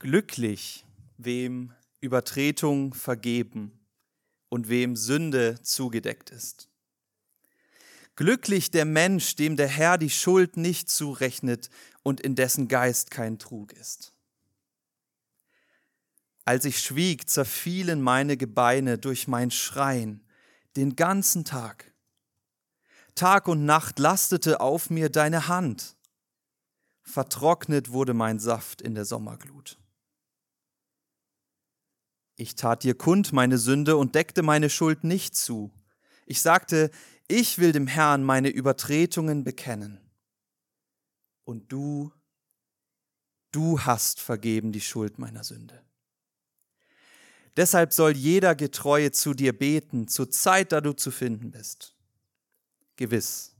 Glücklich, wem Übertretung vergeben und wem Sünde zugedeckt ist. Glücklich der Mensch, dem der Herr die Schuld nicht zurechnet und in dessen Geist kein Trug ist. Als ich schwieg, zerfielen meine Gebeine durch mein Schreien den ganzen Tag. Tag und Nacht lastete auf mir deine Hand. Vertrocknet wurde mein Saft in der Sommerglut. Ich tat dir kund meine Sünde und deckte meine Schuld nicht zu. Ich sagte, ich will dem Herrn meine Übertretungen bekennen. Und du, du hast vergeben die Schuld meiner Sünde. Deshalb soll jeder Getreue zu dir beten, zur Zeit, da du zu finden bist. Gewiss,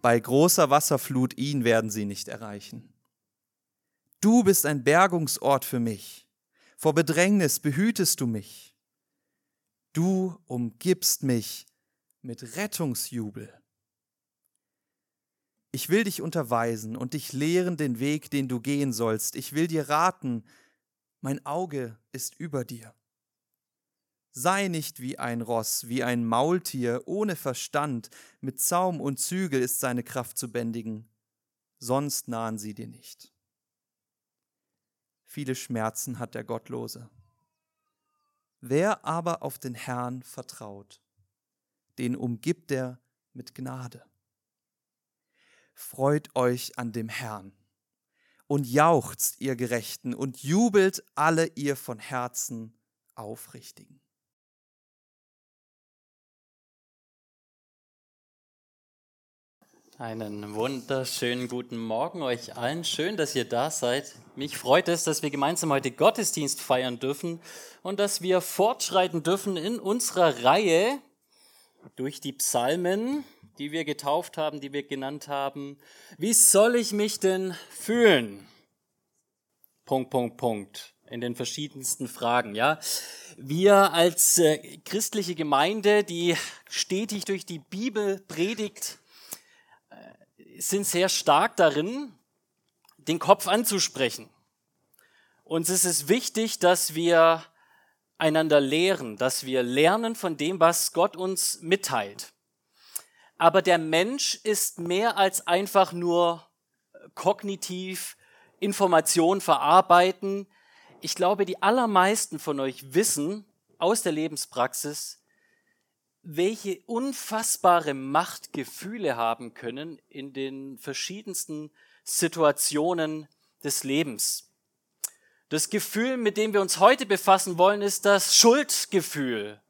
bei großer Wasserflut ihn werden sie nicht erreichen. Du bist ein Bergungsort für mich vor Bedrängnis behütest du mich. Du umgibst mich mit Rettungsjubel. Ich will dich unterweisen und dich lehren den Weg, den du gehen sollst. Ich will dir raten, mein Auge ist über dir. Sei nicht wie ein Ross, wie ein Maultier ohne Verstand, mit Zaum und Zügel ist seine Kraft zu bändigen, sonst nahen sie dir nicht. Viele Schmerzen hat der Gottlose. Wer aber auf den Herrn vertraut, den umgibt er mit Gnade. Freut euch an dem Herrn und jauchzt ihr Gerechten und jubelt alle ihr von Herzen Aufrichtigen. Einen wunderschönen guten Morgen euch allen. Schön, dass ihr da seid. Mich freut es, dass wir gemeinsam heute Gottesdienst feiern dürfen und dass wir fortschreiten dürfen in unserer Reihe durch die Psalmen, die wir getauft haben, die wir genannt haben. Wie soll ich mich denn fühlen? Punkt, Punkt, Punkt. In den verschiedensten Fragen, ja. Wir als äh, christliche Gemeinde, die stetig durch die Bibel predigt, sind sehr stark darin, den Kopf anzusprechen. Uns ist es wichtig, dass wir einander lehren, dass wir lernen von dem, was Gott uns mitteilt. Aber der Mensch ist mehr als einfach nur kognitiv Information verarbeiten. Ich glaube, die allermeisten von euch wissen aus der Lebenspraxis, welche unfassbare Macht Gefühle haben können in den verschiedensten Situationen des Lebens. Das Gefühl, mit dem wir uns heute befassen wollen, ist das Schuldgefühl.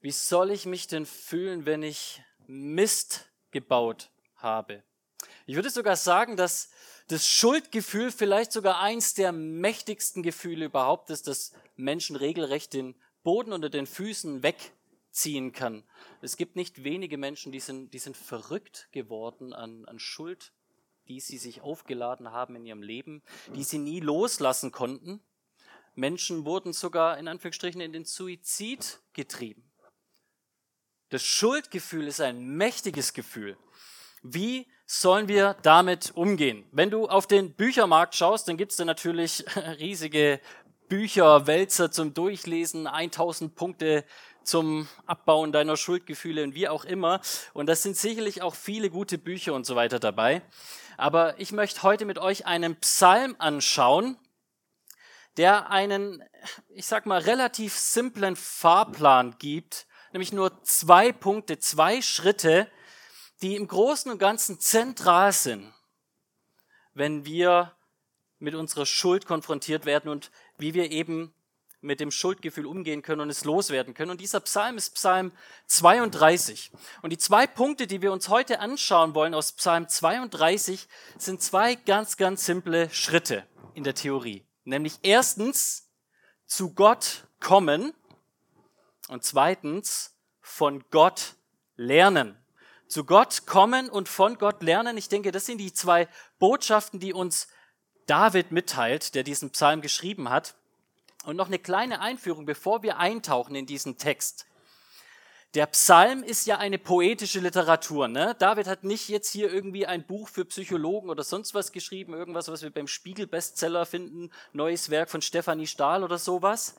Wie soll ich mich denn fühlen, wenn ich Mist gebaut habe? Ich würde sogar sagen, dass das Schuldgefühl vielleicht sogar eins der mächtigsten Gefühle überhaupt ist, das Menschen regelrecht den Boden unter den Füßen weg ziehen kann. Es gibt nicht wenige Menschen, die sind, die sind verrückt geworden an, an Schuld, die sie sich aufgeladen haben in ihrem Leben, die sie nie loslassen konnten. Menschen wurden sogar in Anführungsstrichen in den Suizid getrieben. Das Schuldgefühl ist ein mächtiges Gefühl. Wie sollen wir damit umgehen? Wenn du auf den Büchermarkt schaust, dann gibt es da natürlich riesige Bücher, Wälzer zum Durchlesen, 1000 Punkte zum Abbauen deiner Schuldgefühle und wie auch immer. Und das sind sicherlich auch viele gute Bücher und so weiter dabei. Aber ich möchte heute mit euch einen Psalm anschauen, der einen, ich sag mal, relativ simplen Fahrplan gibt, nämlich nur zwei Punkte, zwei Schritte, die im Großen und Ganzen zentral sind, wenn wir mit unserer Schuld konfrontiert werden und wie wir eben mit dem Schuldgefühl umgehen können und es loswerden können. Und dieser Psalm ist Psalm 32. Und die zwei Punkte, die wir uns heute anschauen wollen aus Psalm 32, sind zwei ganz, ganz simple Schritte in der Theorie. Nämlich erstens zu Gott kommen und zweitens von Gott lernen. Zu Gott kommen und von Gott lernen. Ich denke, das sind die zwei Botschaften, die uns David mitteilt, der diesen Psalm geschrieben hat. Und noch eine kleine Einführung, bevor wir eintauchen in diesen Text. Der Psalm ist ja eine poetische Literatur. Ne? David hat nicht jetzt hier irgendwie ein Buch für Psychologen oder sonst was geschrieben, irgendwas, was wir beim Spiegel-Bestseller finden, neues Werk von Stefanie Stahl oder sowas,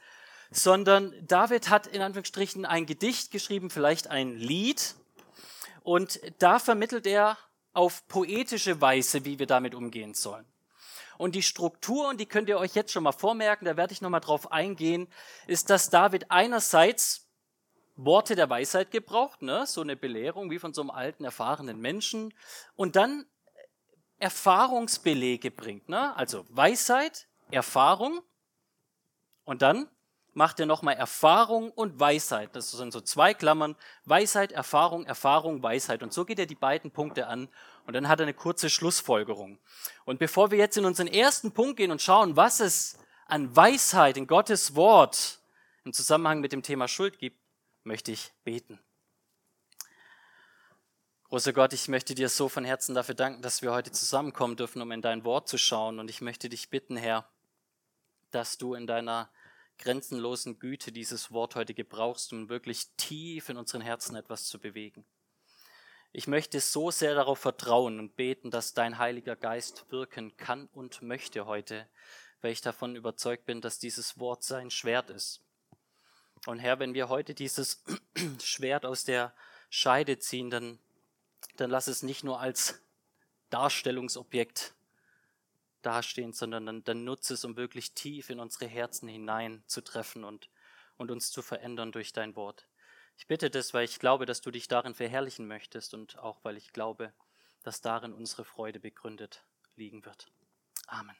sondern David hat in Anführungsstrichen ein Gedicht geschrieben, vielleicht ein Lied, und da vermittelt er auf poetische Weise, wie wir damit umgehen sollen. Und die Struktur, und die könnt ihr euch jetzt schon mal vormerken, da werde ich nochmal drauf eingehen, ist, dass David einerseits Worte der Weisheit gebraucht, ne? so eine Belehrung wie von so einem alten, erfahrenen Menschen, und dann Erfahrungsbelege bringt, ne? also Weisheit, Erfahrung, und dann macht er nochmal Erfahrung und Weisheit. Das sind so zwei Klammern. Weisheit, Erfahrung, Erfahrung, Weisheit. Und so geht er die beiden Punkte an. Und dann hat er eine kurze Schlussfolgerung. Und bevor wir jetzt in unseren ersten Punkt gehen und schauen, was es an Weisheit in Gottes Wort im Zusammenhang mit dem Thema Schuld gibt, möchte ich beten. Großer Gott, ich möchte dir so von Herzen dafür danken, dass wir heute zusammenkommen dürfen, um in dein Wort zu schauen. Und ich möchte dich bitten, Herr, dass du in deiner grenzenlosen Güte dieses Wort heute gebrauchst, um wirklich tief in unseren Herzen etwas zu bewegen. Ich möchte so sehr darauf vertrauen und beten, dass dein Heiliger Geist wirken kann und möchte heute, weil ich davon überzeugt bin, dass dieses Wort sein Schwert ist. Und Herr, wenn wir heute dieses Schwert aus der Scheide ziehen, dann, dann lass es nicht nur als Darstellungsobjekt dastehen, sondern dann, dann nutze es, um wirklich tief in unsere Herzen hinein zu treffen und, und uns zu verändern durch dein Wort. Ich bitte das, weil ich glaube, dass du dich darin verherrlichen möchtest und auch weil ich glaube, dass darin unsere Freude begründet liegen wird. Amen.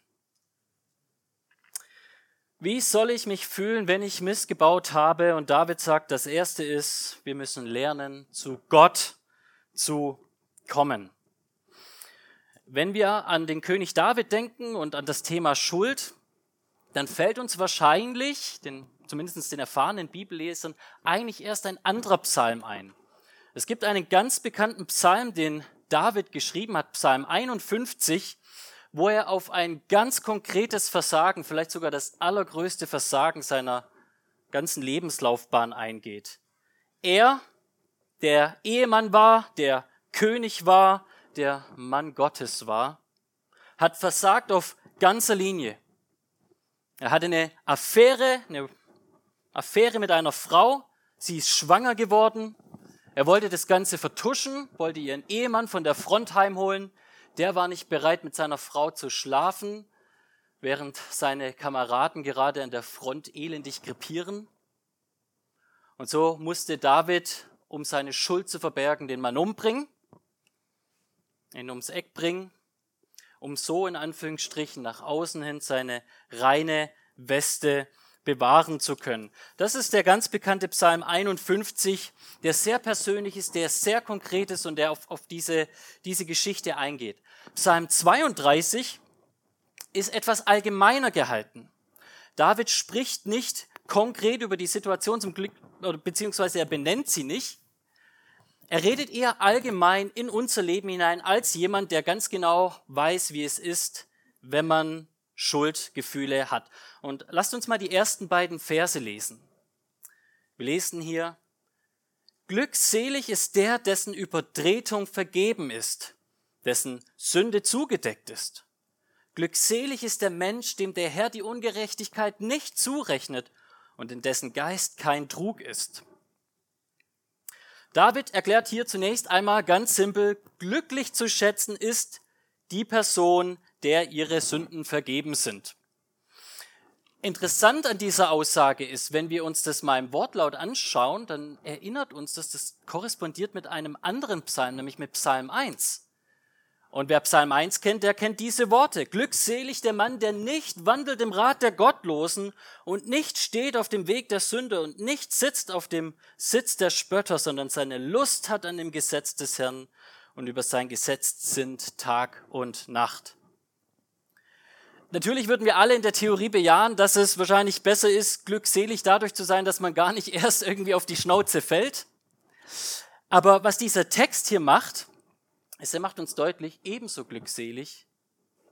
Wie soll ich mich fühlen, wenn ich missgebaut habe? Und David sagt, das Erste ist, wir müssen lernen, zu Gott zu kommen. Wenn wir an den König David denken und an das Thema Schuld, dann fällt uns wahrscheinlich, den, zumindest den erfahrenen Bibellesern, eigentlich erst ein anderer Psalm ein. Es gibt einen ganz bekannten Psalm, den David geschrieben hat, Psalm 51, wo er auf ein ganz konkretes Versagen, vielleicht sogar das allergrößte Versagen seiner ganzen Lebenslaufbahn eingeht. Er, der Ehemann war, der König war, der Mann Gottes war, hat versagt auf ganzer Linie. Er hatte eine Affäre, eine Affäre mit einer Frau. Sie ist schwanger geworden. Er wollte das Ganze vertuschen, wollte ihren Ehemann von der Front heimholen. Der war nicht bereit, mit seiner Frau zu schlafen, während seine Kameraden gerade an der Front elendig krepieren. Und so musste David, um seine Schuld zu verbergen, den Mann umbringen ihn ums Eck bringen, um so in Anführungsstrichen nach außen hin seine reine Weste bewahren zu können. Das ist der ganz bekannte Psalm 51, der sehr persönlich ist, der sehr konkret ist und der auf, auf diese, diese Geschichte eingeht. Psalm 32 ist etwas allgemeiner gehalten. David spricht nicht konkret über die Situation zum Glück, beziehungsweise er benennt sie nicht, er redet eher allgemein in unser Leben hinein als jemand, der ganz genau weiß, wie es ist, wenn man Schuldgefühle hat. Und lasst uns mal die ersten beiden Verse lesen. Wir lesen hier, Glückselig ist der, dessen Übertretung vergeben ist, dessen Sünde zugedeckt ist. Glückselig ist der Mensch, dem der Herr die Ungerechtigkeit nicht zurechnet und in dessen Geist kein Trug ist. David erklärt hier zunächst einmal ganz simpel, glücklich zu schätzen ist die Person, der ihre Sünden vergeben sind. Interessant an dieser Aussage ist, wenn wir uns das mal im Wortlaut anschauen, dann erinnert uns das, das korrespondiert mit einem anderen Psalm, nämlich mit Psalm 1. Und wer Psalm 1 kennt, der kennt diese Worte. Glückselig der Mann, der nicht wandelt im Rat der Gottlosen und nicht steht auf dem Weg der Sünde und nicht sitzt auf dem Sitz der Spötter, sondern seine Lust hat an dem Gesetz des Herrn und über sein Gesetz sind Tag und Nacht. Natürlich würden wir alle in der Theorie bejahen, dass es wahrscheinlich besser ist, glückselig dadurch zu sein, dass man gar nicht erst irgendwie auf die Schnauze fällt. Aber was dieser Text hier macht, es macht uns deutlich, ebenso glückselig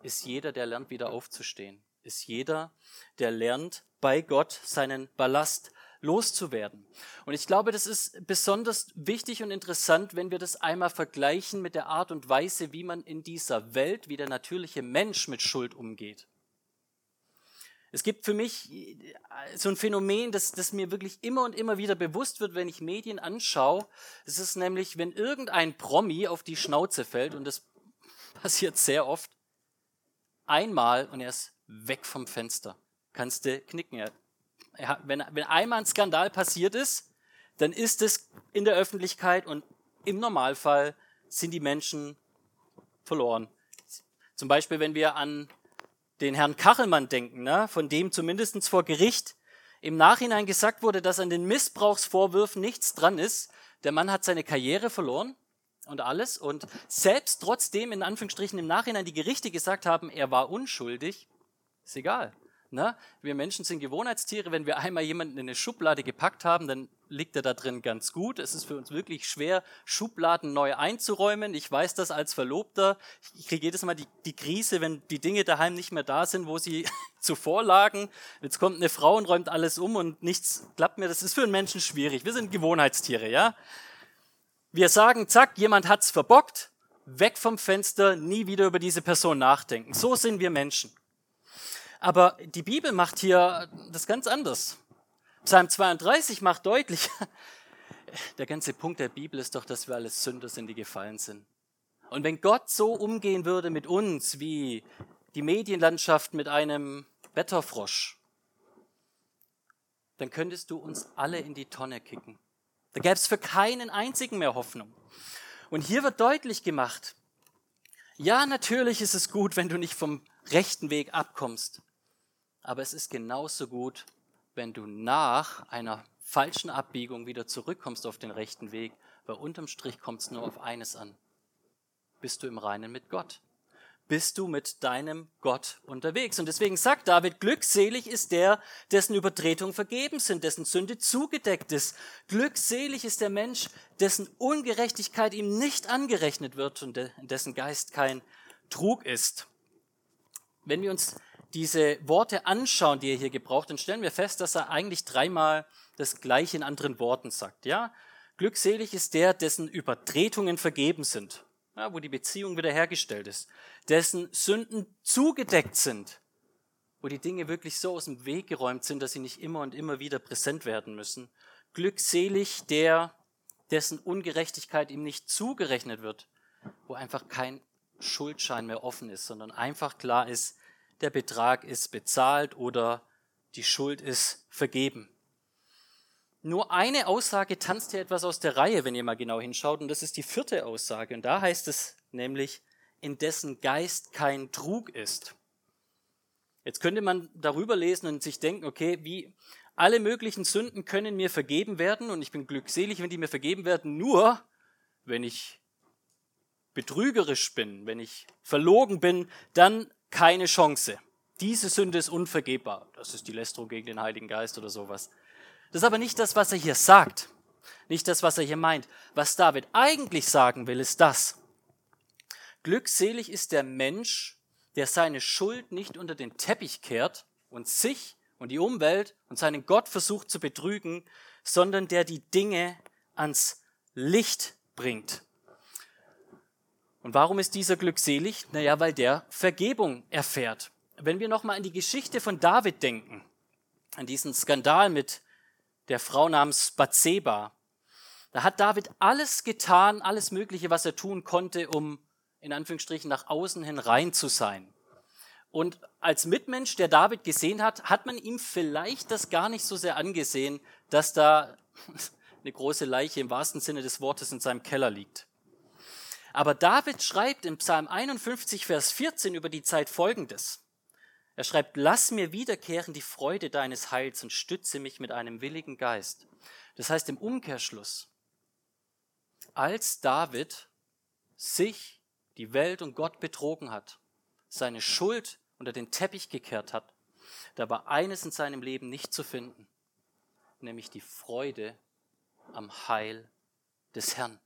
ist jeder, der lernt, wieder aufzustehen. Ist jeder, der lernt, bei Gott seinen Ballast loszuwerden. Und ich glaube, das ist besonders wichtig und interessant, wenn wir das einmal vergleichen mit der Art und Weise, wie man in dieser Welt, wie der natürliche Mensch mit Schuld umgeht. Es gibt für mich äh, so ein Phänomen, das, das mir wirklich immer und immer wieder bewusst wird, wenn ich Medien anschaue. Es ist nämlich, wenn irgendein Promi auf die Schnauze fällt, und das passiert sehr oft, einmal und er ist weg vom Fenster. Kannst du knicken. Er, er, wenn, wenn einmal ein Skandal passiert ist, dann ist es in der Öffentlichkeit und im Normalfall sind die Menschen verloren. Zum Beispiel, wenn wir an den Herrn Kachelmann denken, ne, von dem zumindest vor Gericht im Nachhinein gesagt wurde, dass an den Missbrauchsvorwürfen nichts dran ist. Der Mann hat seine Karriere verloren und alles. Und selbst trotzdem, in Anführungsstrichen, im Nachhinein die Gerichte gesagt haben, er war unschuldig, ist egal. Ne? Wir Menschen sind Gewohnheitstiere. Wenn wir einmal jemanden in eine Schublade gepackt haben, dann liegt er da drin ganz gut. Es ist für uns wirklich schwer, Schubladen neu einzuräumen. Ich weiß das als Verlobter. Ich kriege jedes Mal die, die Krise, wenn die Dinge daheim nicht mehr da sind, wo sie zuvor lagen. Jetzt kommt eine Frau und räumt alles um und nichts klappt mehr. Das ist für einen Menschen schwierig. Wir sind Gewohnheitstiere, ja? Wir sagen, zack, jemand hat's verbockt, weg vom Fenster, nie wieder über diese Person nachdenken. So sind wir Menschen. Aber die Bibel macht hier das ganz anders. Psalm 32 macht deutlich, der ganze Punkt der Bibel ist doch, dass wir alles Sünder sind, die gefallen sind. Und wenn Gott so umgehen würde mit uns, wie die Medienlandschaft mit einem Wetterfrosch, dann könntest du uns alle in die Tonne kicken. Da gäbe es für keinen einzigen mehr Hoffnung. Und hier wird deutlich gemacht, ja, natürlich ist es gut, wenn du nicht vom rechten Weg abkommst. Aber es ist genauso gut, wenn du nach einer falschen Abbiegung wieder zurückkommst auf den rechten Weg, weil unterm Strich kommt es nur auf eines an. Bist du im Reinen mit Gott? Bist du mit deinem Gott unterwegs? Und deswegen sagt David, glückselig ist der, dessen Übertretungen vergeben sind, dessen Sünde zugedeckt ist. Glückselig ist der Mensch, dessen Ungerechtigkeit ihm nicht angerechnet wird und dessen Geist kein Trug ist. Wenn wir uns diese Worte anschauen, die er hier gebraucht, dann stellen wir fest, dass er eigentlich dreimal das Gleiche in anderen Worten sagt. Ja, glückselig ist der, dessen Übertretungen vergeben sind, ja, wo die Beziehung wiederhergestellt ist, dessen Sünden zugedeckt sind, wo die Dinge wirklich so aus dem Weg geräumt sind, dass sie nicht immer und immer wieder präsent werden müssen. Glückselig der, dessen Ungerechtigkeit ihm nicht zugerechnet wird, wo einfach kein Schuldschein mehr offen ist, sondern einfach klar ist, der Betrag ist bezahlt oder die Schuld ist vergeben. Nur eine Aussage tanzt hier etwas aus der Reihe, wenn ihr mal genau hinschaut, und das ist die vierte Aussage. Und da heißt es nämlich, in dessen Geist kein Trug ist. Jetzt könnte man darüber lesen und sich denken, okay, wie alle möglichen Sünden können mir vergeben werden und ich bin glückselig, wenn die mir vergeben werden, nur wenn ich betrügerisch bin, wenn ich verlogen bin, dann keine Chance. Diese Sünde ist unvergebbar. Das ist die Lästerung gegen den Heiligen Geist oder sowas. Das ist aber nicht das, was er hier sagt. Nicht das, was er hier meint. Was David eigentlich sagen will, ist das. Glückselig ist der Mensch, der seine Schuld nicht unter den Teppich kehrt und sich und die Umwelt und seinen Gott versucht zu betrügen, sondern der die Dinge ans Licht bringt. Und warum ist dieser glückselig? Naja, weil der Vergebung erfährt. Wenn wir nochmal an die Geschichte von David denken, an diesen Skandal mit der Frau namens Bathseba, da hat David alles getan, alles Mögliche, was er tun konnte, um in Anführungsstrichen nach außen hin rein zu sein. Und als Mitmensch, der David gesehen hat, hat man ihm vielleicht das gar nicht so sehr angesehen, dass da eine große Leiche im wahrsten Sinne des Wortes in seinem Keller liegt. Aber David schreibt im Psalm 51, Vers 14 über die Zeit Folgendes. Er schreibt, lass mir wiederkehren die Freude deines Heils und stütze mich mit einem willigen Geist. Das heißt im Umkehrschluss, als David sich, die Welt und Gott betrogen hat, seine Schuld unter den Teppich gekehrt hat, da war eines in seinem Leben nicht zu finden, nämlich die Freude am Heil des Herrn.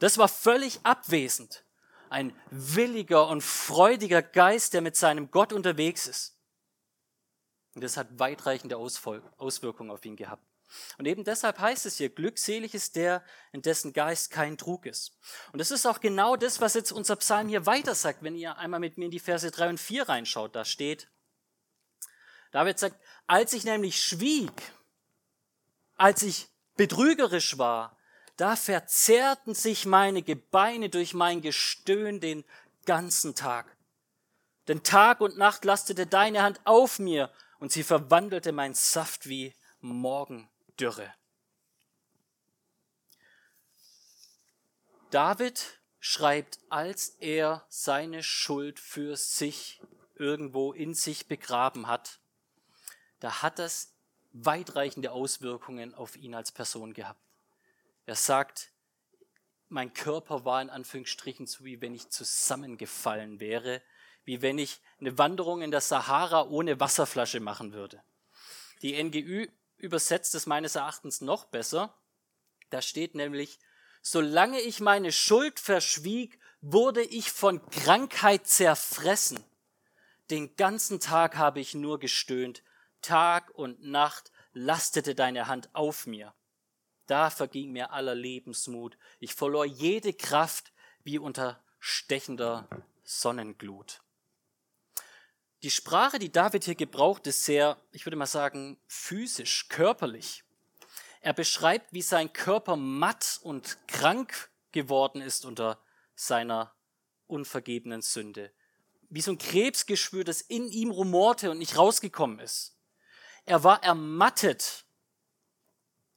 Das war völlig abwesend. Ein williger und freudiger Geist, der mit seinem Gott unterwegs ist. Und das hat weitreichende Auswirkungen auf ihn gehabt. Und eben deshalb heißt es hier, glückselig ist der, in dessen Geist kein Trug ist. Und das ist auch genau das, was jetzt unser Psalm hier weiter sagt, wenn ihr einmal mit mir in die Verse 3 und 4 reinschaut. Da steht, David sagt, als ich nämlich schwieg, als ich betrügerisch war, da verzerrten sich meine Gebeine durch mein Gestöhn den ganzen Tag. Denn Tag und Nacht lastete deine Hand auf mir und sie verwandelte mein Saft wie Morgendürre. David schreibt, als er seine Schuld für sich irgendwo in sich begraben hat, da hat das weitreichende Auswirkungen auf ihn als Person gehabt. Er sagt, mein Körper war in Anführungsstrichen so, wie wenn ich zusammengefallen wäre, wie wenn ich eine Wanderung in der Sahara ohne Wasserflasche machen würde. Die NGÜ übersetzt es meines Erachtens noch besser. Da steht nämlich, solange ich meine Schuld verschwieg, wurde ich von Krankheit zerfressen. Den ganzen Tag habe ich nur gestöhnt, Tag und Nacht lastete deine Hand auf mir. Da verging mir aller Lebensmut. Ich verlor jede Kraft wie unter stechender Sonnenglut. Die Sprache, die David hier gebraucht, ist sehr, ich würde mal sagen, physisch, körperlich. Er beschreibt, wie sein Körper matt und krank geworden ist unter seiner unvergebenen Sünde. Wie so ein Krebsgeschwür, das in ihm rumorte und nicht rausgekommen ist. Er war ermattet,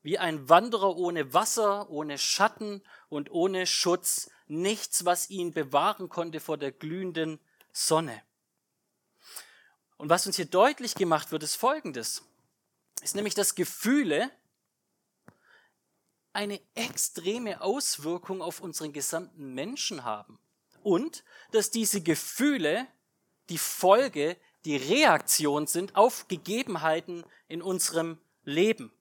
wie ein Wanderer ohne Wasser, ohne Schatten und ohne Schutz. Nichts, was ihn bewahren konnte vor der glühenden Sonne. Und was uns hier deutlich gemacht wird, ist Folgendes. Ist nämlich, dass Gefühle eine extreme Auswirkung auf unseren gesamten Menschen haben. Und dass diese Gefühle die Folge, die Reaktion sind auf Gegebenheiten in unserem Leben.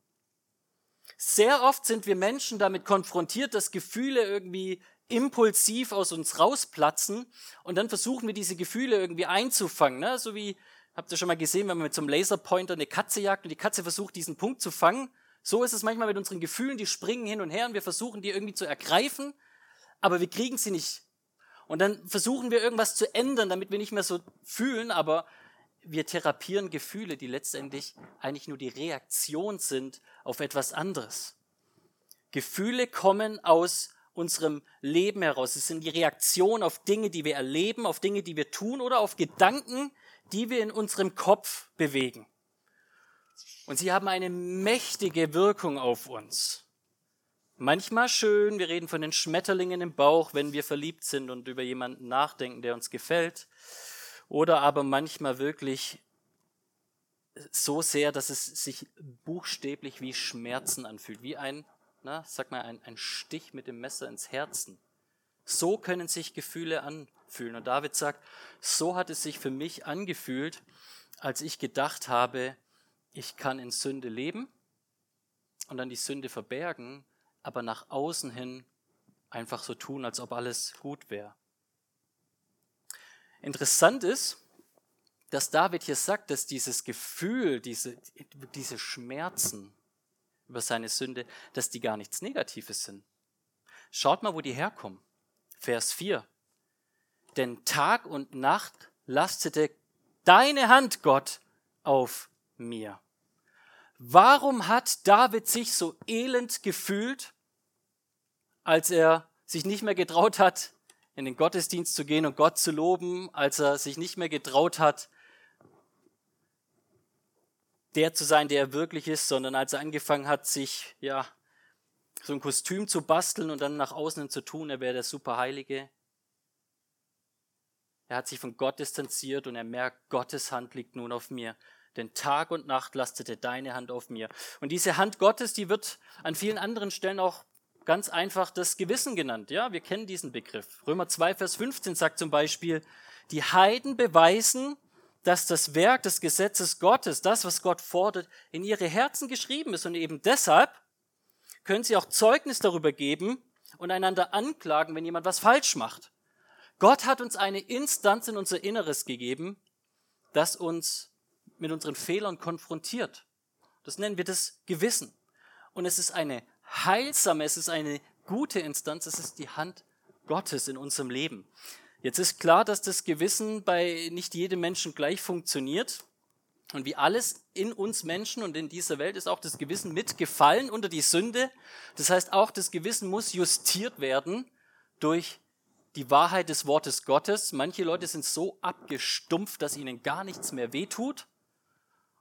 Sehr oft sind wir Menschen damit konfrontiert, dass Gefühle irgendwie impulsiv aus uns rausplatzen und dann versuchen wir diese Gefühle irgendwie einzufangen. Ne? So wie Habt ihr schon mal gesehen, wenn man mit so einem Laserpointer eine Katze jagt und die Katze versucht, diesen Punkt zu fangen? So ist es manchmal mit unseren Gefühlen, die springen hin und her und wir versuchen, die irgendwie zu ergreifen, aber wir kriegen sie nicht. Und dann versuchen wir irgendwas zu ändern, damit wir nicht mehr so fühlen, aber wir therapieren Gefühle, die letztendlich eigentlich nur die Reaktion sind auf etwas anderes. Gefühle kommen aus unserem Leben heraus. Es sind die Reaktion auf Dinge, die wir erleben, auf Dinge, die wir tun oder auf Gedanken, die wir in unserem Kopf bewegen. Und sie haben eine mächtige Wirkung auf uns. Manchmal schön, wir reden von den Schmetterlingen im Bauch, wenn wir verliebt sind und über jemanden nachdenken, der uns gefällt. Oder aber manchmal wirklich so sehr, dass es sich buchstäblich wie Schmerzen anfühlt, wie ein, na, sag mal, ein, ein Stich mit dem Messer ins Herzen. So können sich Gefühle anfühlen. Und David sagt, so hat es sich für mich angefühlt, als ich gedacht habe, ich kann in Sünde leben und dann die Sünde verbergen, aber nach außen hin einfach so tun, als ob alles gut wäre. Interessant ist, dass David hier sagt, dass dieses Gefühl, diese, diese Schmerzen über seine Sünde, dass die gar nichts Negatives sind. Schaut mal, wo die herkommen. Vers 4. Denn Tag und Nacht lastete deine Hand, Gott, auf mir. Warum hat David sich so elend gefühlt, als er sich nicht mehr getraut hat, in den Gottesdienst zu gehen und Gott zu loben, als er sich nicht mehr getraut hat, der zu sein, der er wirklich ist, sondern als er angefangen hat, sich ja so ein Kostüm zu basteln und dann nach außen zu tun, er wäre der Superheilige. Er hat sich von Gott distanziert und er merkt, Gottes Hand liegt nun auf mir. Denn Tag und Nacht lastete deine Hand auf mir. Und diese Hand Gottes, die wird an vielen anderen Stellen auch ganz einfach das Gewissen genannt. Ja, wir kennen diesen Begriff. Römer 2, Vers 15 sagt zum Beispiel, die Heiden beweisen, dass das Werk des Gesetzes Gottes, das, was Gott fordert, in ihre Herzen geschrieben ist. Und eben deshalb können sie auch Zeugnis darüber geben und einander anklagen, wenn jemand was falsch macht. Gott hat uns eine Instanz in unser Inneres gegeben, das uns mit unseren Fehlern konfrontiert. Das nennen wir das Gewissen. Und es ist eine heilsame, es ist eine gute Instanz, es ist die Hand Gottes in unserem Leben. Jetzt ist klar, dass das Gewissen bei nicht jedem Menschen gleich funktioniert. Und wie alles in uns Menschen und in dieser Welt ist auch das Gewissen mitgefallen unter die Sünde. Das heißt, auch das Gewissen muss justiert werden durch die Wahrheit des Wortes Gottes. Manche Leute sind so abgestumpft, dass ihnen gar nichts mehr wehtut.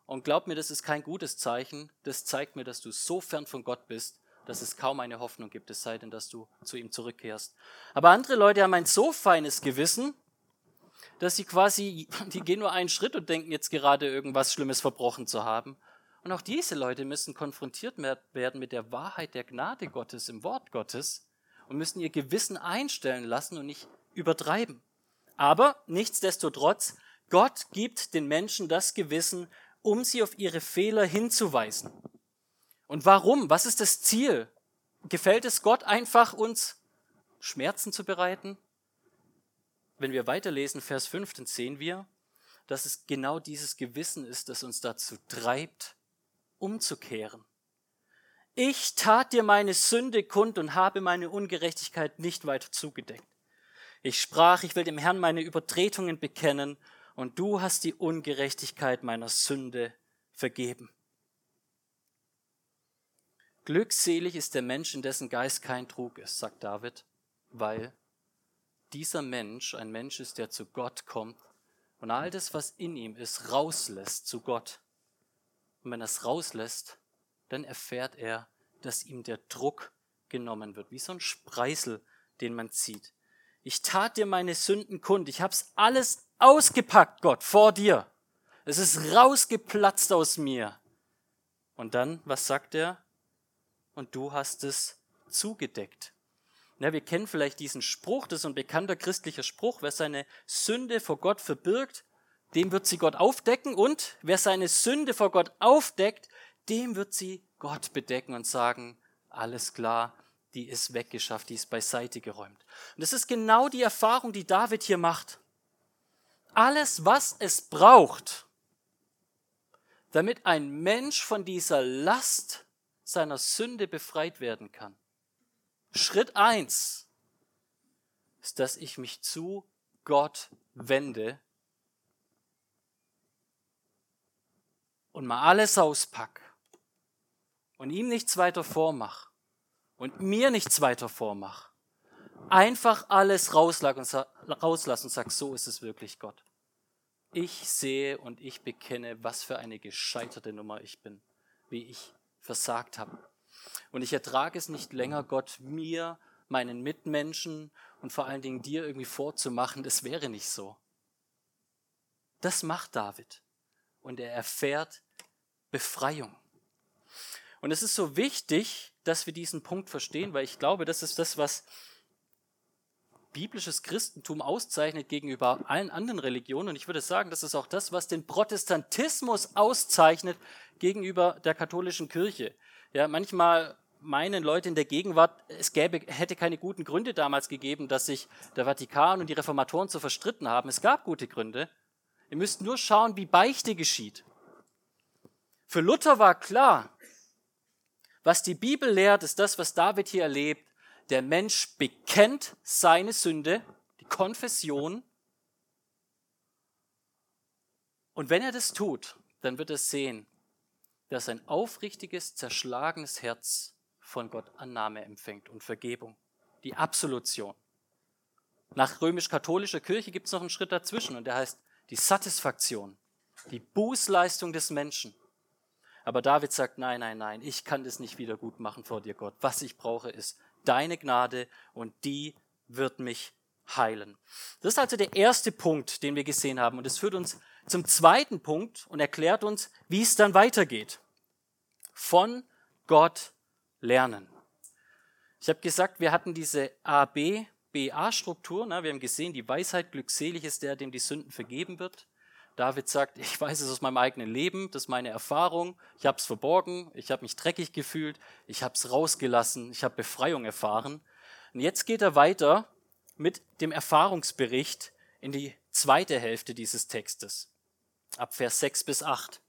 Und glaub mir, das ist kein gutes Zeichen. Das zeigt mir, dass du so fern von Gott bist, dass es kaum eine Hoffnung gibt, es sei denn, dass du zu ihm zurückkehrst. Aber andere Leute haben ein so feines Gewissen, dass sie quasi, die gehen nur einen Schritt und denken jetzt gerade irgendwas Schlimmes verbrochen zu haben. Und auch diese Leute müssen konfrontiert werden mit der Wahrheit der Gnade Gottes im Wort Gottes und müssen ihr Gewissen einstellen lassen und nicht übertreiben. Aber nichtsdestotrotz, Gott gibt den Menschen das Gewissen, um sie auf ihre Fehler hinzuweisen. Und warum? Was ist das Ziel? Gefällt es Gott einfach, uns Schmerzen zu bereiten? Wenn wir weiterlesen, Vers 5, dann sehen wir, dass es genau dieses Gewissen ist, das uns dazu treibt, umzukehren. Ich tat dir meine Sünde kund und habe meine Ungerechtigkeit nicht weiter zugedeckt. Ich sprach, ich will dem Herrn meine Übertretungen bekennen, und du hast die Ungerechtigkeit meiner Sünde vergeben. Glückselig ist der Mensch, in dessen Geist kein Trug ist, sagt David, weil dieser Mensch ein Mensch ist, der zu Gott kommt und all das, was in ihm ist, rauslässt zu Gott. Und wenn er es rauslässt, dann erfährt er, dass ihm der Druck genommen wird, wie so ein Spreißel, den man zieht. Ich tat dir meine Sünden kund, ich hab's alles ausgepackt, Gott, vor dir. Es ist rausgeplatzt aus mir. Und dann, was sagt er? Und du hast es zugedeckt. Ja, wir kennen vielleicht diesen Spruch, das ist ein bekannter christlicher Spruch, wer seine Sünde vor Gott verbirgt, dem wird sie Gott aufdecken und wer seine Sünde vor Gott aufdeckt, dem wird sie Gott bedecken und sagen, alles klar, die ist weggeschafft, die ist beiseite geräumt. Und das ist genau die Erfahrung, die David hier macht. Alles, was es braucht, damit ein Mensch von dieser Last seiner Sünde befreit werden kann. Schritt eins ist, dass ich mich zu Gott wende und mal alles auspack und ihm nichts weiter vormach und mir nichts weiter vormach. Einfach alles rauslassen und sag, so ist es wirklich Gott. Ich sehe und ich bekenne, was für eine gescheiterte Nummer ich bin, wie ich versagt habe. Und ich ertrage es nicht länger, Gott mir, meinen Mitmenschen und vor allen Dingen dir irgendwie vorzumachen, das wäre nicht so. Das macht David. Und er erfährt Befreiung. Und es ist so wichtig, dass wir diesen Punkt verstehen, weil ich glaube, das ist das, was biblisches Christentum auszeichnet gegenüber allen anderen Religionen. Und ich würde sagen, das ist auch das, was den Protestantismus auszeichnet gegenüber der katholischen Kirche. Ja, manchmal meinen Leute in der Gegenwart, es gäbe, hätte keine guten Gründe damals gegeben, dass sich der Vatikan und die Reformatoren so verstritten haben. Es gab gute Gründe. Ihr müsst nur schauen, wie Beichte geschieht. Für Luther war klar, was die Bibel lehrt, ist das, was David hier erlebt. Der Mensch bekennt seine Sünde, die Konfession. Und wenn er das tut, dann wird er sehen, dass ein aufrichtiges, zerschlagenes Herz von Gott Annahme empfängt und Vergebung, die Absolution. Nach römisch-katholischer Kirche gibt es noch einen Schritt dazwischen und der heißt die Satisfaktion, die Bußleistung des Menschen. Aber David sagt, nein, nein, nein, ich kann das nicht wieder gut machen vor dir, Gott. Was ich brauche, ist deine Gnade und die wird mich heilen. Das ist also der erste Punkt, den wir gesehen haben. Und es führt uns zum zweiten Punkt und erklärt uns, wie es dann weitergeht. Von Gott lernen. Ich habe gesagt, wir hatten diese AB, BA-Struktur. Wir haben gesehen, die Weisheit, glückselig ist der, dem die Sünden vergeben wird. David sagt, ich weiß es aus meinem eigenen Leben, das ist meine Erfahrung, ich habe es verborgen, ich habe mich dreckig gefühlt, ich habe es rausgelassen, ich habe Befreiung erfahren. Und jetzt geht er weiter mit dem Erfahrungsbericht in die zweite Hälfte dieses Textes. ab Vers 6 bis 8.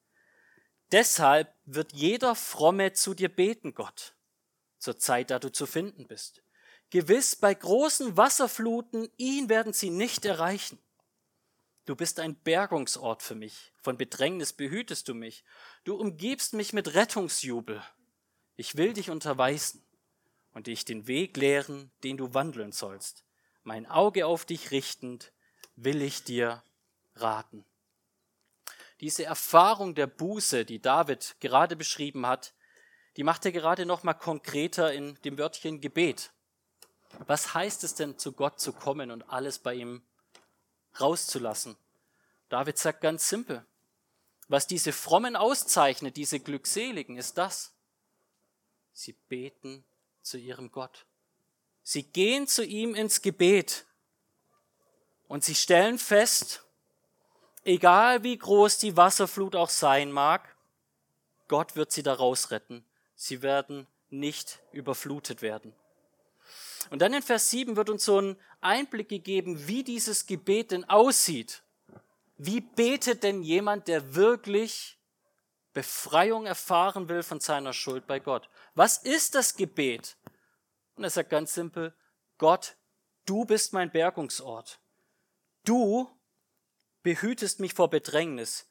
Deshalb wird jeder Fromme zu dir beten, Gott, zur Zeit, da du zu finden bist. Gewiss, bei großen Wasserfluten, ihn werden sie nicht erreichen. Du bist ein Bergungsort für mich. Von Bedrängnis behütest du mich. Du umgibst mich mit Rettungsjubel. Ich will dich unterweisen und dich den Weg lehren, den du wandeln sollst. Mein Auge auf dich richtend, will ich dir raten. Diese Erfahrung der Buße, die David gerade beschrieben hat, die macht er gerade noch mal konkreter in dem Wörtchen Gebet. Was heißt es denn, zu Gott zu kommen und alles bei ihm rauszulassen. David sagt ganz simpel, was diese Frommen auszeichnet, diese Glückseligen, ist das. Sie beten zu ihrem Gott. Sie gehen zu ihm ins Gebet und sie stellen fest, egal wie groß die Wasserflut auch sein mag, Gott wird sie daraus retten. Sie werden nicht überflutet werden. Und dann in Vers 7 wird uns so ein Einblick gegeben, wie dieses Gebet denn aussieht. Wie betet denn jemand, der wirklich Befreiung erfahren will von seiner Schuld bei Gott? Was ist das Gebet? Und er sagt ganz simpel, Gott, du bist mein Bergungsort. Du behütest mich vor Bedrängnis.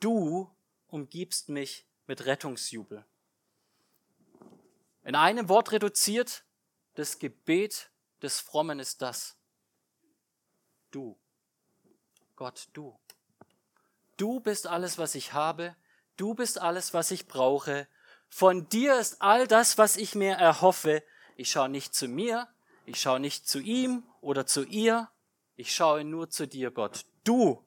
Du umgibst mich mit Rettungsjubel. In einem Wort reduziert, das Gebet des Frommen ist das. Du. Gott, du. Du bist alles, was ich habe. Du bist alles, was ich brauche. Von dir ist all das, was ich mir erhoffe. Ich schaue nicht zu mir, ich schaue nicht zu ihm oder zu ihr, ich schaue nur zu dir, Gott. Du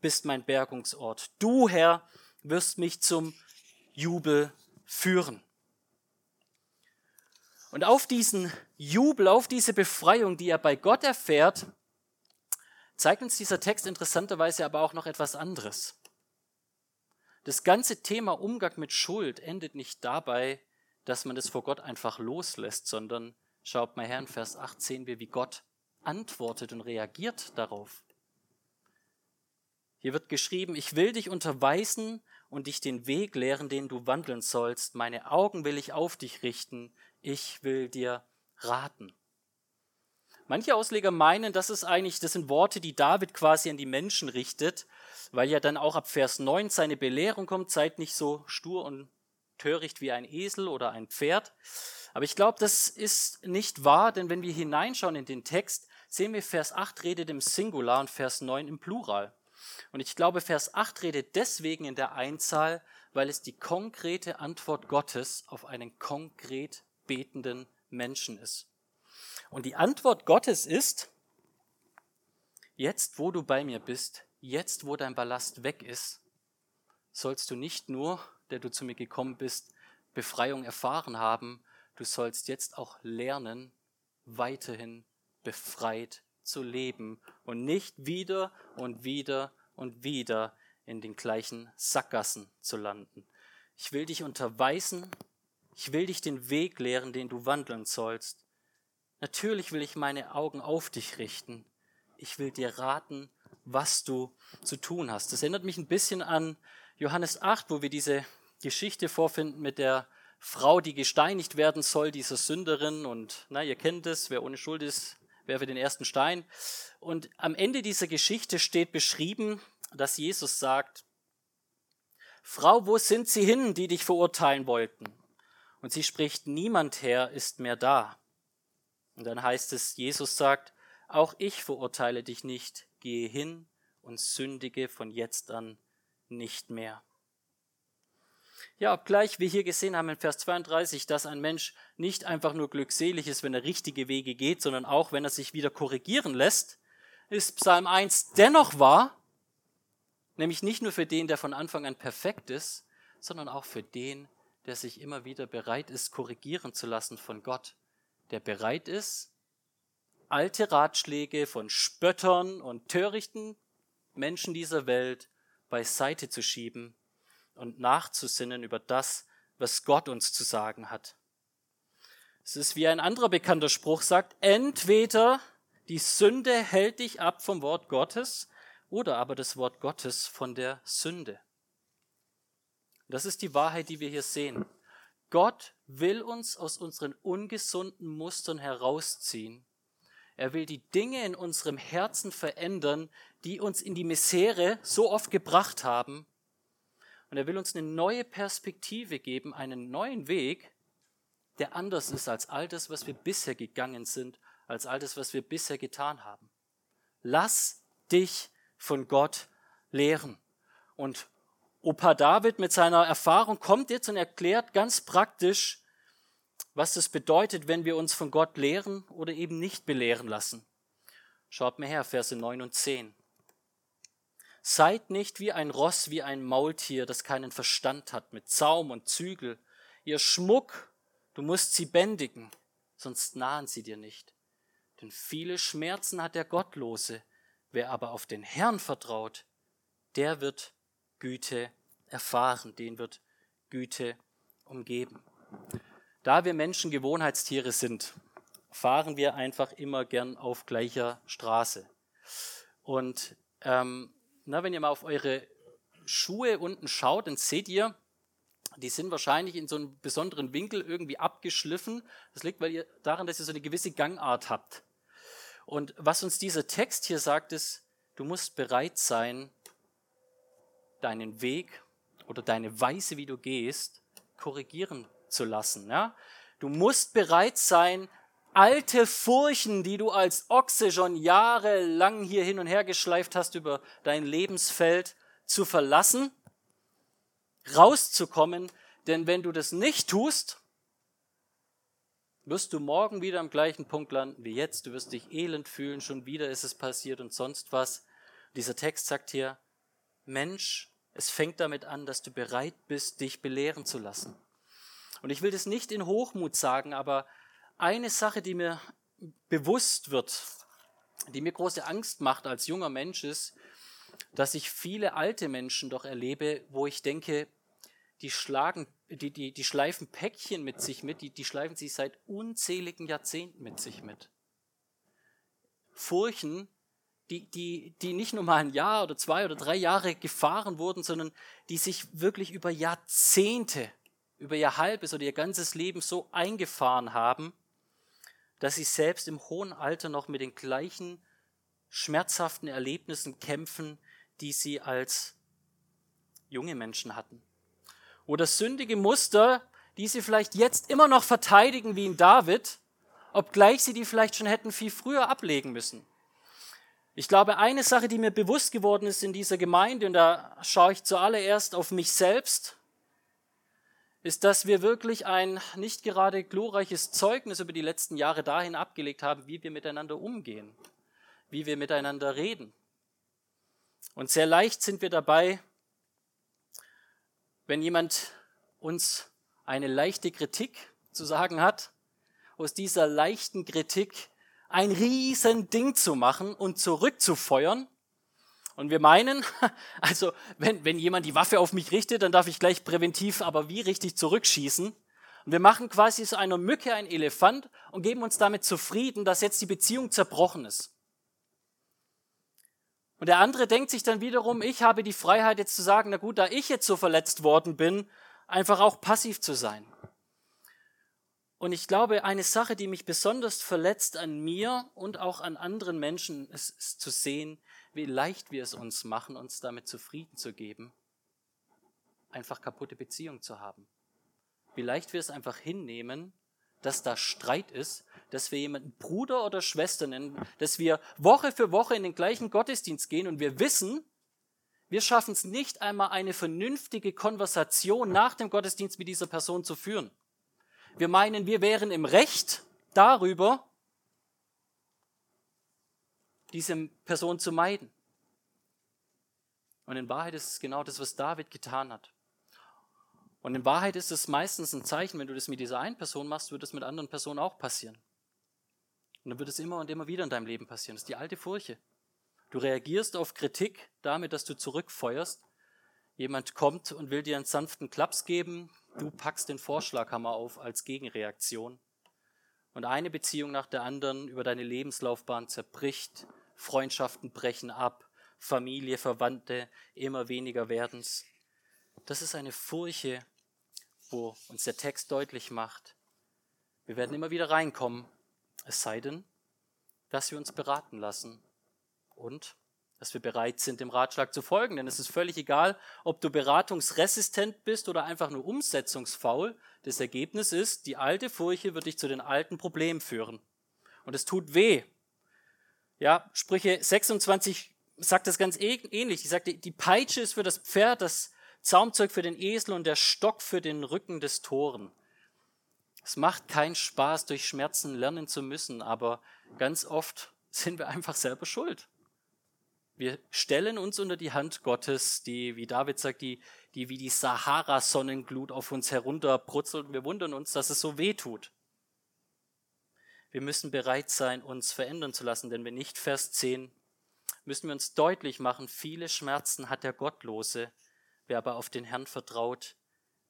bist mein Bergungsort. Du, Herr, wirst mich zum Jubel führen. Und auf diesen Jubel, auf diese Befreiung, die er bei Gott erfährt, zeigt uns dieser Text interessanterweise aber auch noch etwas anderes. Das ganze Thema Umgang mit Schuld endet nicht dabei, dass man das vor Gott einfach loslässt, sondern schaut mal her, in Vers 8 sehen wir, wie Gott antwortet und reagiert darauf. Hier wird geschrieben, ich will dich unterweisen und dich den Weg lehren, den du wandeln sollst. Meine Augen will ich auf dich richten ich will dir raten. Manche Ausleger meinen, das ist eigentlich, das sind Worte, die David quasi an die Menschen richtet, weil ja dann auch ab Vers 9 seine Belehrung kommt, seid nicht so stur und töricht wie ein Esel oder ein Pferd. Aber ich glaube, das ist nicht wahr, denn wenn wir hineinschauen in den Text, sehen wir, Vers 8 redet im Singular und Vers 9 im Plural. Und ich glaube, Vers 8 redet deswegen in der Einzahl, weil es die konkrete Antwort Gottes auf einen konkret betenden Menschen ist. Und die Antwort Gottes ist, jetzt wo du bei mir bist, jetzt wo dein Ballast weg ist, sollst du nicht nur, der du zu mir gekommen bist, Befreiung erfahren haben, du sollst jetzt auch lernen, weiterhin befreit zu leben und nicht wieder und wieder und wieder in den gleichen Sackgassen zu landen. Ich will dich unterweisen ich will dich den Weg lehren, den du wandeln sollst. Natürlich will ich meine Augen auf dich richten. Ich will dir raten, was du zu tun hast. Das erinnert mich ein bisschen an Johannes 8, wo wir diese Geschichte vorfinden mit der Frau, die gesteinigt werden soll, dieser Sünderin. Und na, ihr kennt es, wer ohne Schuld ist, werfe den ersten Stein. Und am Ende dieser Geschichte steht beschrieben, dass Jesus sagt, Frau, wo sind sie hin, die dich verurteilen wollten? Und sie spricht, niemand Herr ist mehr da. Und dann heißt es, Jesus sagt, auch ich verurteile dich nicht, gehe hin und sündige von jetzt an nicht mehr. Ja, obgleich wir hier gesehen haben in Vers 32, dass ein Mensch nicht einfach nur glückselig ist, wenn er richtige Wege geht, sondern auch, wenn er sich wieder korrigieren lässt, ist Psalm 1 dennoch wahr, nämlich nicht nur für den, der von Anfang an perfekt ist, sondern auch für den, der sich immer wieder bereit ist, korrigieren zu lassen von Gott, der bereit ist, alte Ratschläge von Spöttern und törichten Menschen dieser Welt beiseite zu schieben und nachzusinnen über das, was Gott uns zu sagen hat. Es ist wie ein anderer bekannter Spruch sagt, entweder die Sünde hält dich ab vom Wort Gottes oder aber das Wort Gottes von der Sünde. Das ist die Wahrheit, die wir hier sehen. Gott will uns aus unseren ungesunden Mustern herausziehen. Er will die Dinge in unserem Herzen verändern, die uns in die Misere so oft gebracht haben. Und er will uns eine neue Perspektive geben, einen neuen Weg, der anders ist als all das, was wir bisher gegangen sind, als all das, was wir bisher getan haben. Lass dich von Gott lehren. Und Opa David mit seiner Erfahrung kommt jetzt und erklärt ganz praktisch, was das bedeutet, wenn wir uns von Gott lehren oder eben nicht belehren lassen. Schaut mir her, Verse 9 und 10. Seid nicht wie ein Ross, wie ein Maultier, das keinen Verstand hat, mit Zaum und Zügel. Ihr Schmuck, du musst sie bändigen, sonst nahen sie dir nicht. Denn viele Schmerzen hat der Gottlose. Wer aber auf den Herrn vertraut, der wird Güte erfahren, den wird Güte umgeben. Da wir Menschen Gewohnheitstiere sind, fahren wir einfach immer gern auf gleicher Straße. Und ähm, na, wenn ihr mal auf eure Schuhe unten schaut, dann seht ihr, die sind wahrscheinlich in so einem besonderen Winkel irgendwie abgeschliffen. Das liegt weil ihr, daran, dass ihr so eine gewisse Gangart habt. Und was uns dieser Text hier sagt, ist, du musst bereit sein, deinen Weg oder deine Weise, wie du gehst, korrigieren zu lassen. Ja? Du musst bereit sein, alte Furchen, die du als Ochse schon jahrelang hier hin und her geschleift hast über dein Lebensfeld, zu verlassen, rauszukommen, denn wenn du das nicht tust, wirst du morgen wieder am gleichen Punkt landen wie jetzt. Du wirst dich elend fühlen, schon wieder ist es passiert und sonst was. Dieser Text sagt hier, Mensch, es fängt damit an, dass du bereit bist, dich belehren zu lassen. Und ich will das nicht in Hochmut sagen, aber eine Sache, die mir bewusst wird, die mir große Angst macht als junger Mensch, ist, dass ich viele alte Menschen doch erlebe, wo ich denke, die schlagen, die, die, die schleifen Päckchen mit sich mit, die, die schleifen sie seit unzähligen Jahrzehnten mit sich mit. Furchen, die, die, die nicht nur mal ein Jahr oder zwei oder drei Jahre gefahren wurden, sondern die sich wirklich über Jahrzehnte, über ihr halbes oder ihr ganzes Leben so eingefahren haben, dass sie selbst im hohen Alter noch mit den gleichen schmerzhaften Erlebnissen kämpfen, die sie als junge Menschen hatten. Oder sündige Muster, die sie vielleicht jetzt immer noch verteidigen wie in David, obgleich sie die vielleicht schon hätten viel früher ablegen müssen. Ich glaube, eine Sache, die mir bewusst geworden ist in dieser Gemeinde, und da schaue ich zuallererst auf mich selbst, ist, dass wir wirklich ein nicht gerade glorreiches Zeugnis über die letzten Jahre dahin abgelegt haben, wie wir miteinander umgehen, wie wir miteinander reden. Und sehr leicht sind wir dabei, wenn jemand uns eine leichte Kritik zu sagen hat, aus dieser leichten Kritik ein Riesending zu machen und zurückzufeuern. Und wir meinen, also wenn, wenn jemand die Waffe auf mich richtet, dann darf ich gleich präventiv, aber wie richtig zurückschießen. Und wir machen quasi so einer Mücke ein Elefant und geben uns damit zufrieden, dass jetzt die Beziehung zerbrochen ist. Und der andere denkt sich dann wiederum, ich habe die Freiheit jetzt zu sagen, na gut, da ich jetzt so verletzt worden bin, einfach auch passiv zu sein. Und ich glaube, eine Sache, die mich besonders verletzt an mir und auch an anderen Menschen, ist, ist zu sehen, wie leicht wir es uns machen, uns damit zufrieden zu geben, einfach kaputte Beziehungen zu haben. Wie leicht wir es einfach hinnehmen, dass da Streit ist, dass wir jemanden Bruder oder Schwester nennen, dass wir Woche für Woche in den gleichen Gottesdienst gehen und wir wissen, wir schaffen es nicht einmal eine vernünftige Konversation nach dem Gottesdienst mit dieser Person zu führen. Wir meinen, wir wären im Recht darüber, diese Person zu meiden. Und in Wahrheit ist es genau das, was David getan hat. Und in Wahrheit ist es meistens ein Zeichen, wenn du das mit dieser einen Person machst, wird es mit anderen Personen auch passieren. Und dann wird es immer und immer wieder in deinem Leben passieren. Das ist die alte Furche. Du reagierst auf Kritik damit, dass du zurückfeuerst. Jemand kommt und will dir einen sanften Klaps geben, Du packst den Vorschlaghammer auf als Gegenreaktion. Und eine Beziehung nach der anderen über deine Lebenslaufbahn zerbricht, Freundschaften brechen ab, Familie, Verwandte immer weniger werdens. Das ist eine Furche, wo uns der Text deutlich macht, wir werden immer wieder reinkommen, es sei denn, dass wir uns beraten lassen und dass wir bereit sind, dem Ratschlag zu folgen. Denn es ist völlig egal, ob du beratungsresistent bist oder einfach nur umsetzungsfaul. Das Ergebnis ist, die alte Furche wird dich zu den alten Problemen führen. Und es tut weh. Ja, Sprüche 26 sagt das ganz ähnlich. Die sagt, die Peitsche ist für das Pferd, das Zaumzeug für den Esel und der Stock für den Rücken des Toren. Es macht keinen Spaß, durch Schmerzen lernen zu müssen, aber ganz oft sind wir einfach selber schuld. Wir stellen uns unter die Hand Gottes, die, wie David sagt, die, die wie die Sahara-Sonnenglut auf uns herunterbrutzelt wir wundern uns, dass es so weh tut. Wir müssen bereit sein, uns verändern zu lassen, denn wenn nicht Vers 10, müssen wir uns deutlich machen, viele Schmerzen hat der Gottlose, wer aber auf den Herrn vertraut,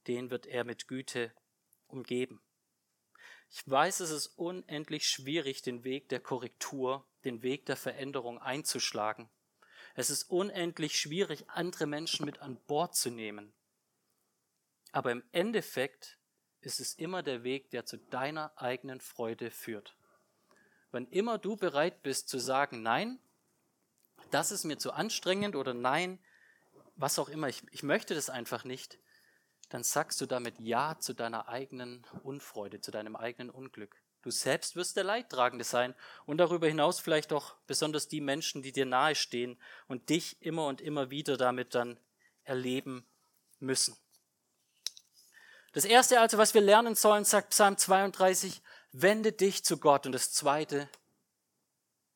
den wird er mit Güte umgeben. Ich weiß, es ist unendlich schwierig, den Weg der Korrektur, den Weg der Veränderung einzuschlagen. Es ist unendlich schwierig, andere Menschen mit an Bord zu nehmen. Aber im Endeffekt ist es immer der Weg, der zu deiner eigenen Freude führt. Wenn immer du bereit bist zu sagen, nein, das ist mir zu anstrengend oder nein, was auch immer, ich, ich möchte das einfach nicht, dann sagst du damit Ja zu deiner eigenen Unfreude, zu deinem eigenen Unglück. Du selbst wirst der Leidtragende sein und darüber hinaus vielleicht auch besonders die Menschen, die dir nahestehen und dich immer und immer wieder damit dann erleben müssen. Das erste also, was wir lernen sollen, sagt Psalm 32, wende dich zu Gott. Und das zweite,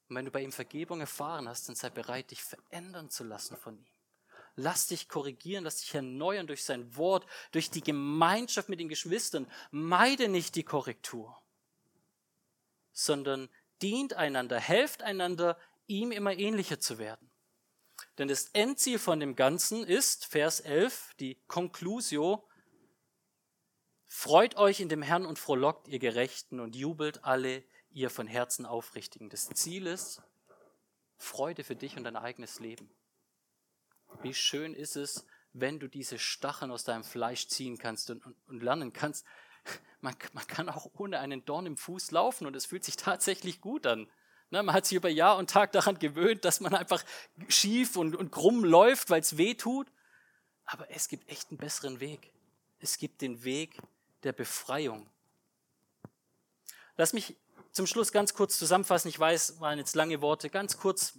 wenn du bei ihm Vergebung erfahren hast, dann sei bereit, dich verändern zu lassen von ihm. Lass dich korrigieren, lass dich erneuern durch sein Wort, durch die Gemeinschaft mit den Geschwistern. Meide nicht die Korrektur, sondern dient einander, helft einander, ihm immer ähnlicher zu werden. Denn das Endziel von dem Ganzen ist, Vers 11, die Conclusio, Freut euch in dem Herrn und frohlockt ihr Gerechten und jubelt alle ihr von Herzen Aufrichtigen. Das Ziel ist Freude für dich und dein eigenes Leben. Wie schön ist es, wenn du diese Stacheln aus deinem Fleisch ziehen kannst und, und, und lernen kannst. Man, man, kann auch ohne einen Dorn im Fuß laufen und es fühlt sich tatsächlich gut an. Ne, man hat sich über Jahr und Tag daran gewöhnt, dass man einfach schief und, und krumm läuft, weil es weh tut. Aber es gibt echt einen besseren Weg. Es gibt den Weg der Befreiung. Lass mich zum Schluss ganz kurz zusammenfassen. Ich weiß, waren jetzt lange Worte. Ganz kurz,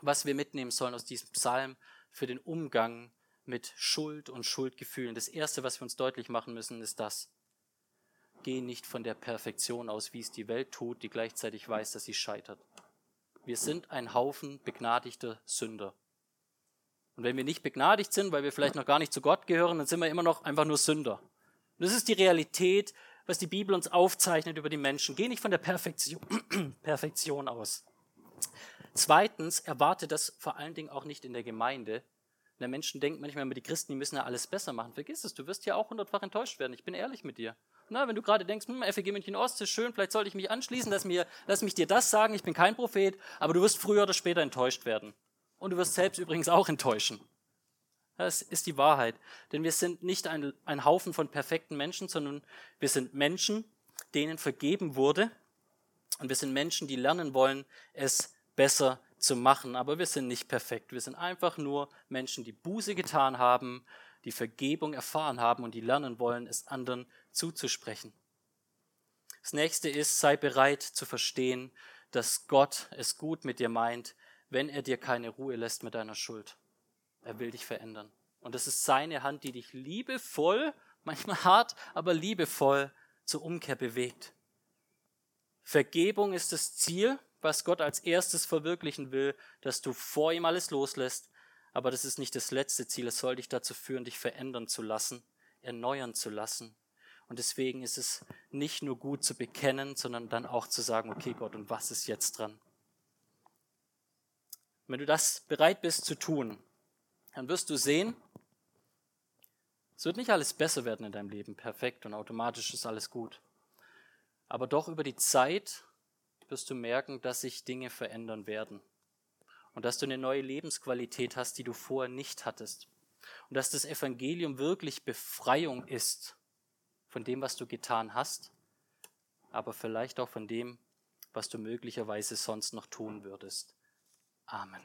was wir mitnehmen sollen aus diesem Psalm für den Umgang mit Schuld und Schuldgefühlen. Das Erste, was wir uns deutlich machen müssen, ist das. Geh nicht von der Perfektion aus, wie es die Welt tut, die gleichzeitig weiß, dass sie scheitert. Wir sind ein Haufen begnadigter Sünder. Und wenn wir nicht begnadigt sind, weil wir vielleicht noch gar nicht zu Gott gehören, dann sind wir immer noch einfach nur Sünder. Und das ist die Realität, was die Bibel uns aufzeichnet über die Menschen. Geh nicht von der Perfektion, Perfektion aus. Zweitens, erwarte das vor allen Dingen auch nicht in der Gemeinde. Der Menschen denkt manchmal immer, die Christen, die müssen ja alles besser machen. Vergiss es, du wirst ja auch hundertfach enttäuscht werden. Ich bin ehrlich mit dir. Na, wenn du gerade denkst, hm, FEG München Ost ist schön, vielleicht sollte ich mich anschließen, lass, mir, lass mich dir das sagen, ich bin kein Prophet, aber du wirst früher oder später enttäuscht werden. Und du wirst selbst übrigens auch enttäuschen. Das ist die Wahrheit. Denn wir sind nicht ein, ein Haufen von perfekten Menschen, sondern wir sind Menschen, denen vergeben wurde. Und wir sind Menschen, die lernen wollen, es besser zu machen. Aber wir sind nicht perfekt. Wir sind einfach nur Menschen, die Buße getan haben, die Vergebung erfahren haben und die lernen wollen, es anderen zuzusprechen. Das nächste ist, sei bereit zu verstehen, dass Gott es gut mit dir meint, wenn er dir keine Ruhe lässt mit deiner Schuld. Er will dich verändern. Und es ist seine Hand, die dich liebevoll, manchmal hart, aber liebevoll zur Umkehr bewegt. Vergebung ist das Ziel, was Gott als erstes verwirklichen will, dass du vor ihm alles loslässt. Aber das ist nicht das letzte Ziel. Es soll dich dazu führen, dich verändern zu lassen, erneuern zu lassen. Und deswegen ist es nicht nur gut zu bekennen, sondern dann auch zu sagen, okay Gott, und was ist jetzt dran? Wenn du das bereit bist zu tun, dann wirst du sehen, es wird nicht alles besser werden in deinem Leben, perfekt und automatisch ist alles gut. Aber doch über die Zeit wirst du merken, dass sich Dinge verändern werden. Und dass du eine neue Lebensqualität hast, die du vorher nicht hattest. Und dass das Evangelium wirklich Befreiung ist von dem, was du getan hast, aber vielleicht auch von dem, was du möglicherweise sonst noch tun würdest. Amen.